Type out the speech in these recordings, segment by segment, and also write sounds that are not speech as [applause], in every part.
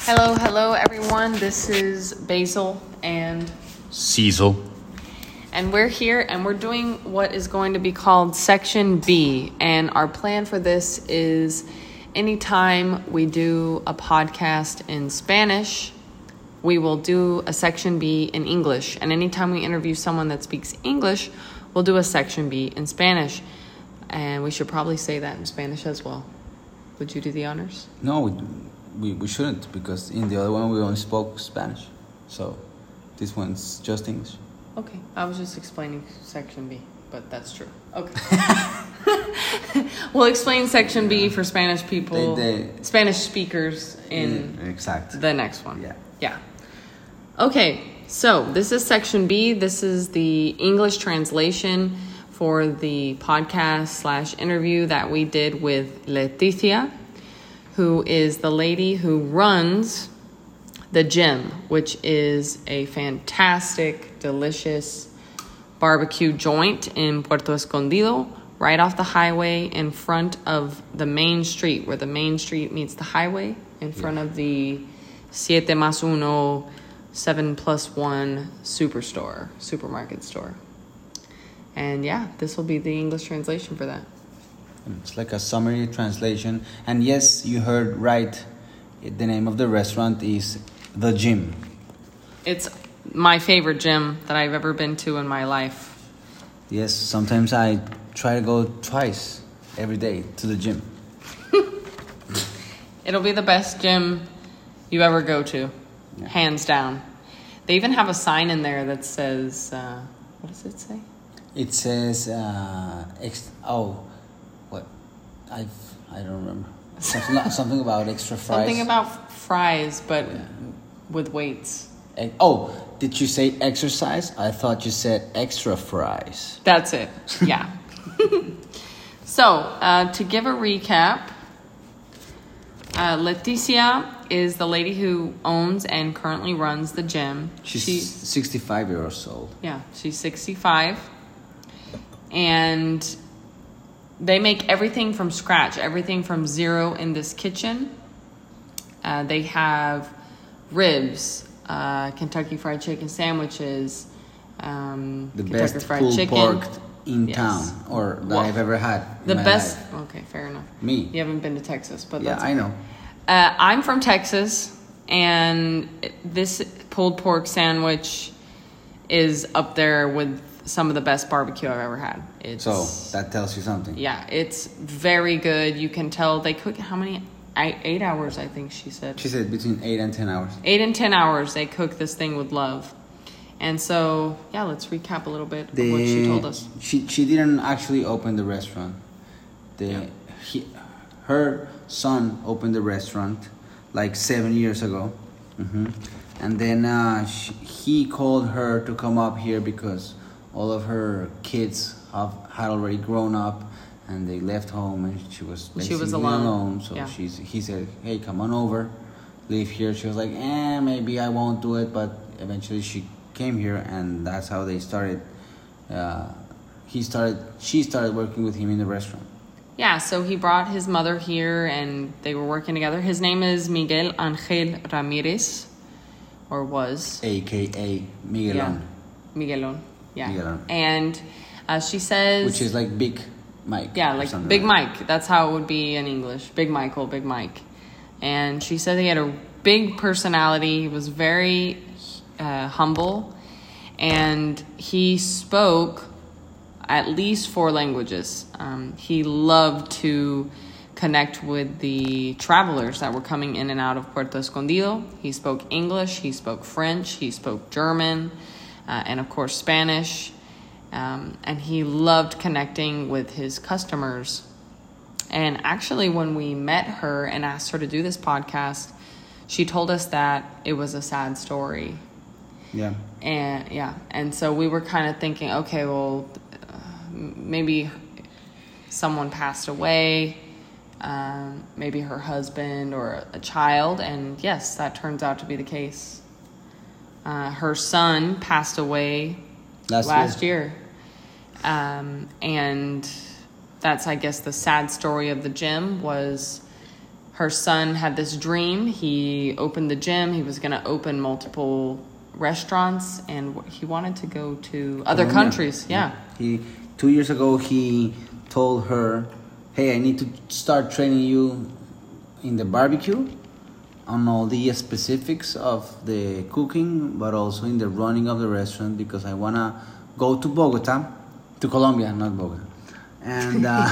Hello, hello, everyone. This is Basil, and Cecil. and we're here, and we're doing what is going to be called Section B. And our plan for this is anytime we do a podcast in Spanish, we will do a Section B in English. And anytime we interview someone that speaks English, we'll do a Section B in Spanish. And we should probably say that in Spanish as well. Would you do the honors? No, we, we, we shouldn't because in the other one we only spoke Spanish. So this one's just English. Okay, I was just explaining section B, but that's true. Okay. [laughs] we'll explain section B for Spanish people, They- they- Spanish speakers in exact. the next one. Yeah. Yeah. Okay, so this is section B. This is the English translation for the podcast slash interview that we did with Leticia, who is the lady who runs the gym, which is a fantastic, delicious barbecue joint in Puerto Escondido, right off the highway in front of the main street, where the main street meets the highway, in front of the Siete Más Uno, Seven Plus One superstore, supermarket store. And yeah, this will be the English translation for that. It's like a summary translation. And yes, you heard right. The name of the restaurant is The Gym. It's my favorite gym that I've ever been to in my life. Yes, sometimes I try to go twice every day to the gym. [laughs] It'll be the best gym you ever go to, Yeah. hands down. They even have a sign in there that says, uh, what does it say? It says, uh, ex- oh, what? I I don't remember. Something, something about extra fries. Something about fries, but Yeah. with weights. Eh, Oh, did you say exercise? I thought you said extra fries. That's it. Yeah. [laughs] so, uh, to give a recap, uh, Leticia is the lady who owns and currently runs the gym. She's She- 65 years old. Yeah, she's 65. And they make everything from scratch, everything from zero in this kitchen. Uh, they have ribs, uh, Kentucky Fried Chicken sandwiches, um, The Kentucky best Fried pulled Chicken. pork in Yes. town, or that Well, I've ever had. The best. life. Okay, fair enough. Me. You haven't been to Texas, but Yeah, that's I know. uh, I'm from Texas, and this pulled pork sandwich is up there with some of the best barbecue I've ever had. It's So that tells you something. yeah, it's very good. You can tell they cook how many eight, eight hours I think she said. She said between eight and ten hours. Eight and ten hours they cook this thing with love. And so yeah, let's recap a little bit of what she told us. She she didn't actually open the restaurant. The Yeah. he, her son opened the restaurant like seven years ago, hmm and then uh, she, he called her to come up here because all of her kids have had already grown up and they left home and she was She was basically alone. So Yeah. she's he said, "Hey, come on over, live here." She was like, "Eh, maybe I won't do it," but eventually she came here, and that's how they started. Uh, he started. She started working with him in the restaurant. Yeah, so he brought his mother here and they were working together. His name is Miguel Angel Ramirez, or was. AKA Miguelon, Yeah. Miguelon. Yeah. Miguelon. And uh, she says. which is like Big Mike. Yeah, like Big Mike. That's how it would be in English. Big Michael, Big Mike. And she said he had a big personality. He was very uh, humble. And he spoke at least four languages. Um, he loved to connect with the travelers that were coming in and out of Puerto Escondido. He spoke English, he spoke French, he spoke German, uh, and of course Spanish. Um, and he loved connecting with his customers. And actually, when we met her and asked her to do this podcast, she told us that it was a sad story. Yeah. And yeah, and so we were kind of thinking, okay, well, uh, maybe someone passed away, um, maybe her husband or a child, and yes, that turns out to be the case. Uh, her son passed away Last, last year. year. Um, and that's, I guess, the sad story of the gym was her son had this dream. He opened the gym. He was going to open multiple restaurants, and he wanted to go to other Colombia. countries. Yeah. He two years ago he told her, "Hey, I need to start training you in the barbecue, on all the specifics of the cooking, but also in the running of the restaurant because I wanna go to Bogota, to Colombia, not Bogota, and uh,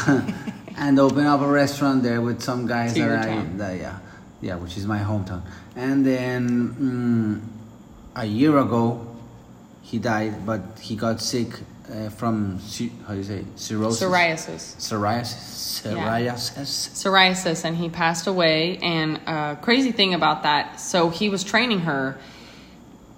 [laughs] and open up a restaurant there with some guys that I town. that, yeah yeah which is my hometown, and then mm, a year ago he died, but he got sick uh, from how do you say cirrhosis Psoriasis. psoriasis Yeah. psoriasis psoriasis and he passed away and uh, crazy thing about that so he was training her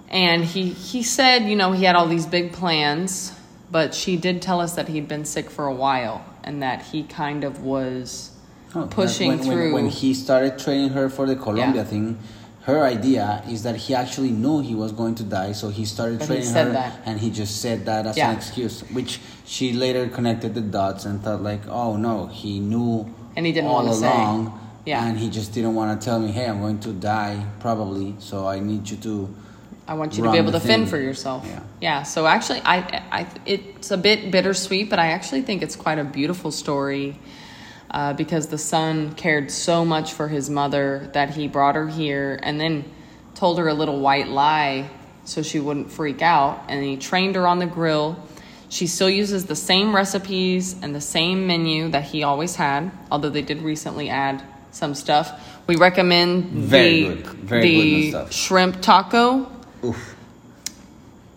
and he he said you know he had all these big plans but she did tell us that he'd been sick for a while and that he kind of was Oh, pushing when, when- through When, he started training her for the Colombia Yeah. thing, her idea is that he actually knew he was going to die, so he started But he training said her, that. and he just said that as Yeah. an excuse, which she later connected the dots and thought like, oh no, he knew And he didn't all wanna say. along, Yeah. and he just didn't want to tell me, hey, I'm going to die probably, so I need you to. I want you to be able to fend for yourself. Yeah. Yeah. So actually, I, I, it's a bit bittersweet, but I actually think it's quite a beautiful story, uh, because the son cared so much for his mother that he brought her here and then told her a little white lie so she wouldn't freak out, and he trained her on the grill. She still uses the same recipes and the same menu that he always had, although they did recently add some stuff. We recommend Very the, good. Very the stuff. shrimp taco. Oof.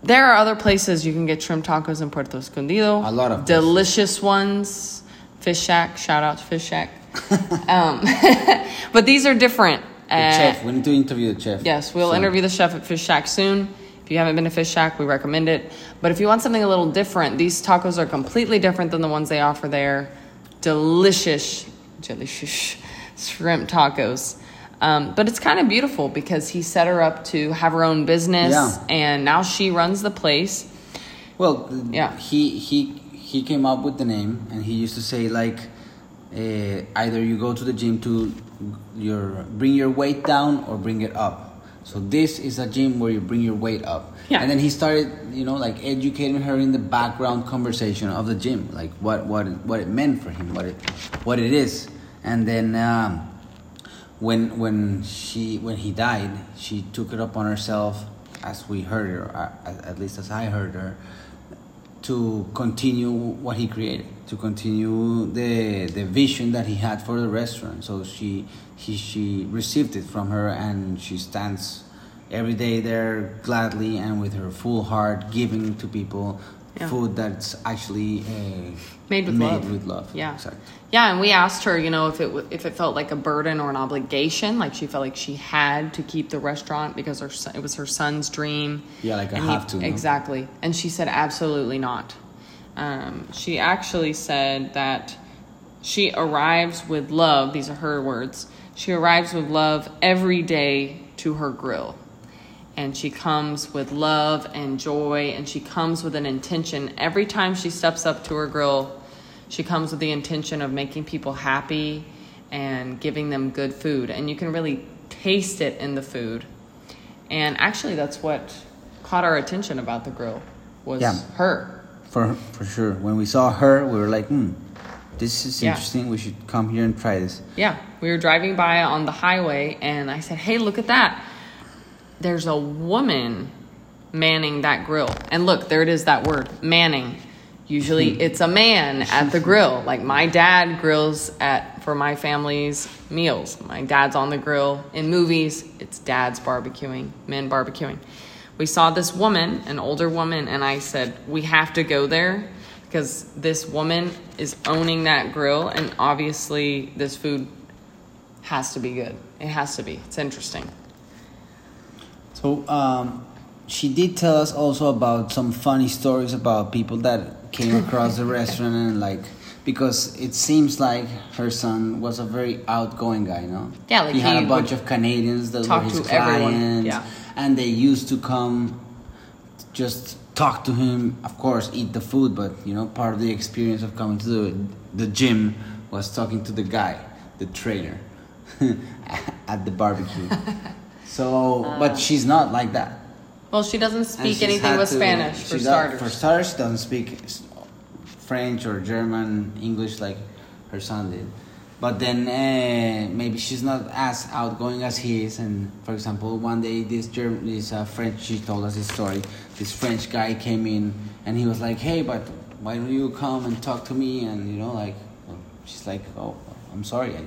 There are other places you can get shrimp tacos in Puerto Escondido. A lot of places. delicious ones. Fish Shack, shout out to Fish Shack. [laughs] um, [laughs] but these are different. Uh, chef, we need to interview the chef. Yes, we'll So- interview the chef at Fish Shack soon. If you haven't been to Fish Shack, we recommend it. But if you want something a little different, these tacos are completely different than the ones they offer there. Delicious, delicious shrimp tacos. Um, but it's kind of beautiful because he set her up to have her own business, Yeah. and now she runs the place. Well, Yeah. He he he came up with the name, and he used to say like, uh, either you go to the gym to your bring your weight down or bring it up. So this is a gym where you bring your weight up. Yeah. And then he started, you know, like educating her in the background conversation of the gym, like what what it- what it meant for him, what it what it is, and then. Um, when when she when he died, she took it upon herself, as we heard her, uh, at at least as I heard her, to continue what he created, to continue the the vision that he had for the restaurant. So she he she received it from her, and she stands every day there gladly and with her full heart, giving to people Yeah. food that's actually uh, Made with made love. with love. Yeah. exactly. Yeah, and we asked her, you know, if it w- if it felt like a burden or an obligation, like she felt like she had to keep the restaurant because her son, it was her son's dream. Yeah, like I And he- have to, no? Exactly, and she said absolutely not. Um, she actually said that she arrives with love. These are her words. She arrives with love every day to her grill. And she comes with love and joy, and she comes with an intention. Every time she steps up to her grill, she comes with the intention of making people happy and giving them good food. And you can really taste it in the food. And actually, that's what caught our attention about the grill was Yeah. her. For for sure. When we saw her, we were like, hmm, this is Yeah. interesting. We should come here and try this. Yeah, we were driving by on the highway, and I said, "Hey, look at that! There's a woman manning that grill." And look, there it is, that word, manning. Usually, hmm. it's a man at the grill. Like my dad grills at for my family's meals. My dad's on the grill. In movies, it's dad's barbecuing, men barbecuing. We saw this woman, an older woman, and I said, "We have to go there." Because this woman is owning that grill, and obviously, this food has to be good. It has to be. It's interesting. So um, she did tell us also about some funny stories about people that came across the restaurant and like because it seems like her son was a very outgoing guy, no? Yeah, like he had a bunch of Canadians that talk were his to everyone, clients, yeah. and they used to come just talk to him. Of course, eat the food, but you know, part of the experience of coming to the the gym was talking to the guy, the trainer. [laughs] at the barbecue. [laughs] so, but she's not like that. Well, she doesn't speak anything with to- Spanish for starters. For starters, she doesn't speak French or German, English like her son did. But then uh, maybe she's not as outgoing as he is. And for example, one day this German, this uh, French, she told us this story. This French guy came in and he was like, "Hey, but why don't you come and talk to me?" And you know, like, she's like, "Oh, I'm sorry. I,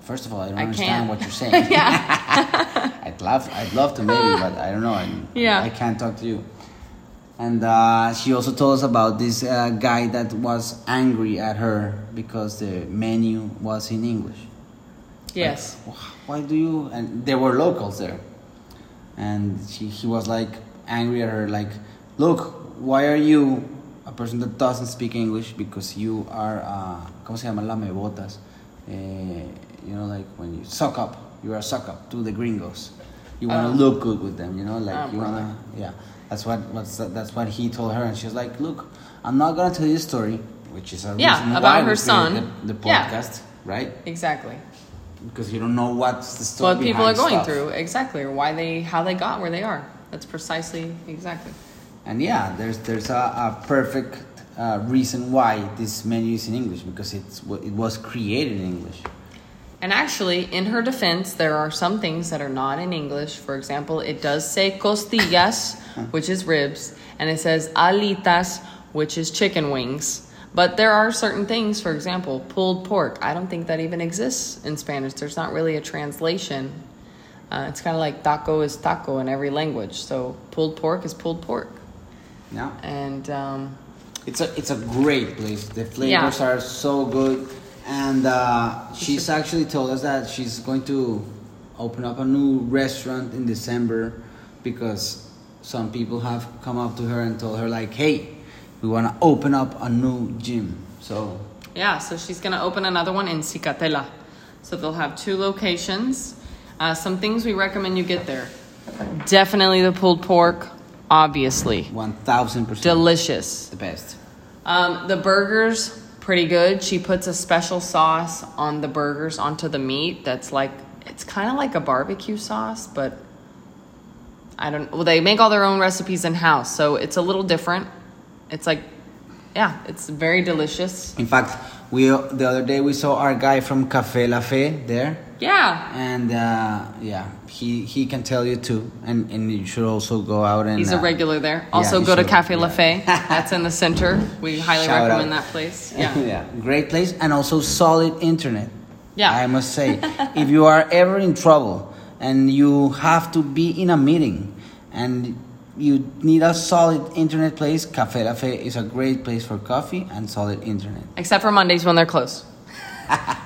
first of all, I don't I understand can't." what you're [laughs] saying." [laughs] I'd love, I'd love to maybe, but I don't know. I, Yeah. I can't talk to you. And uh, she also told us about this uh, guy that was angry at her because the menu was in English. yes. Like, why do you? And there were locals there, and she, he was like angry at her, like, look, why are you a person that doesn't speak English because you are, uh, ¿cómo se llama? Lamebotas. Eh, you know, like when you suck up, you are a suck up to the gringos. You want to Oh. look good with them, you know, like Oh, you wanna, yeah. That's what what's that's what he told her, and she's like, look, I'm not gonna tell you a story, which is a Yeah, reason about why her son. the, the Yeah. podcast, right? Exactly. because you don't know what's the story. What people are going stuff. through, exactly, or why they, how they got where they are. That's precisely, exactly. And yeah, there's there's a, a perfect uh, reason why this menu is in English because it's it was created in English. And actually, in her defense, there are some things that are not in English. For example, it does say costillas, [laughs] which is ribs, and it says alitas, which is chicken wings. But there are certain things, for example, pulled pork. I don't think that even exists in Spanish. There's not really a translation. Uh, it's kind of like taco is taco in every language. So pulled pork is pulled pork. Yeah, And um, it's a it's a great place. The flavors are so good, and uh, she's actually told us that she's going to open up a new restaurant in December because some people have come up to her and told her like, "Hey, we want to open up a new gym." So Yeah, so she's going to open another one in Zicatela. So they'll have two locations. Uh, some things we recommend you get there. Definitely the pulled pork, obviously. one thousand percent Delicious. the best. Um, the burgers, pretty good. She puts a special sauce on the burgers onto the meat that's like, it's kind of like a barbecue sauce, but I don't, well, they make all their own recipes in house, so it's a little different. It's like, yeah, it's very delicious. In fact, we the other day we saw our guy from Café La Fe there, Yeah, and uh, yeah, he he can tell you too, and and you should also go out and. He's a uh, regular there. Also, you go to Cafe yeah. La Fe. [laughs] That's in the center. We highly Shout recommend out. that place. [laughs] Yeah. yeah, great place, and also solid internet. Yeah. I must say, [laughs] if you are ever in trouble and you have to be in a meeting and you need a solid internet place, Café La Fe is a great place for coffee and solid internet. Except for Mondays when they're closed.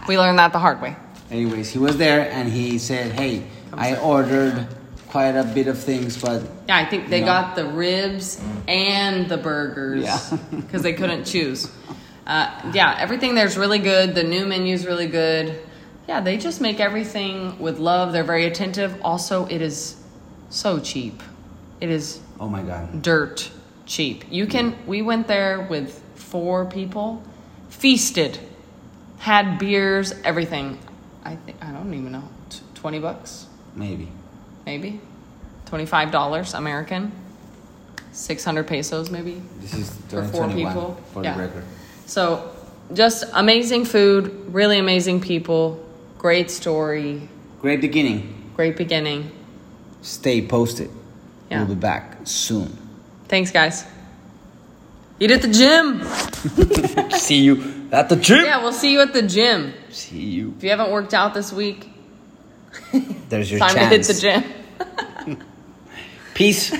we learned that the hard way. Anyways, he was there and he said, "Hey, I ordered quite a bit of things, but Yeah, I think they Yeah. got the ribs and the burgers Yeah. [laughs] because they couldn't choose. Uh, yeah, everything there's really good. The new menu's really good. Yeah, they just make everything with love. They're very attentive. Also, it is so cheap. It is oh my god, dirt cheap. You can. We went there with four people, feasted, had beers, everything. I think I don't even know. T- Twenty bucks, maybe." maybe. Twenty-five dollars American. Six hundred pesos, maybe. This is For four people? for Yeah. the record. So, just amazing food, really amazing people, great story, Great beginning. great beginning. Stay posted. Yeah. We'll be back soon. Thanks, guys. Eat at the gym. [laughs] See you at the gym. Yeah, we'll see you at the gym. See you. If you haven't worked out this week, There's your [laughs] time chance. to hit the gym. [laughs] Peace.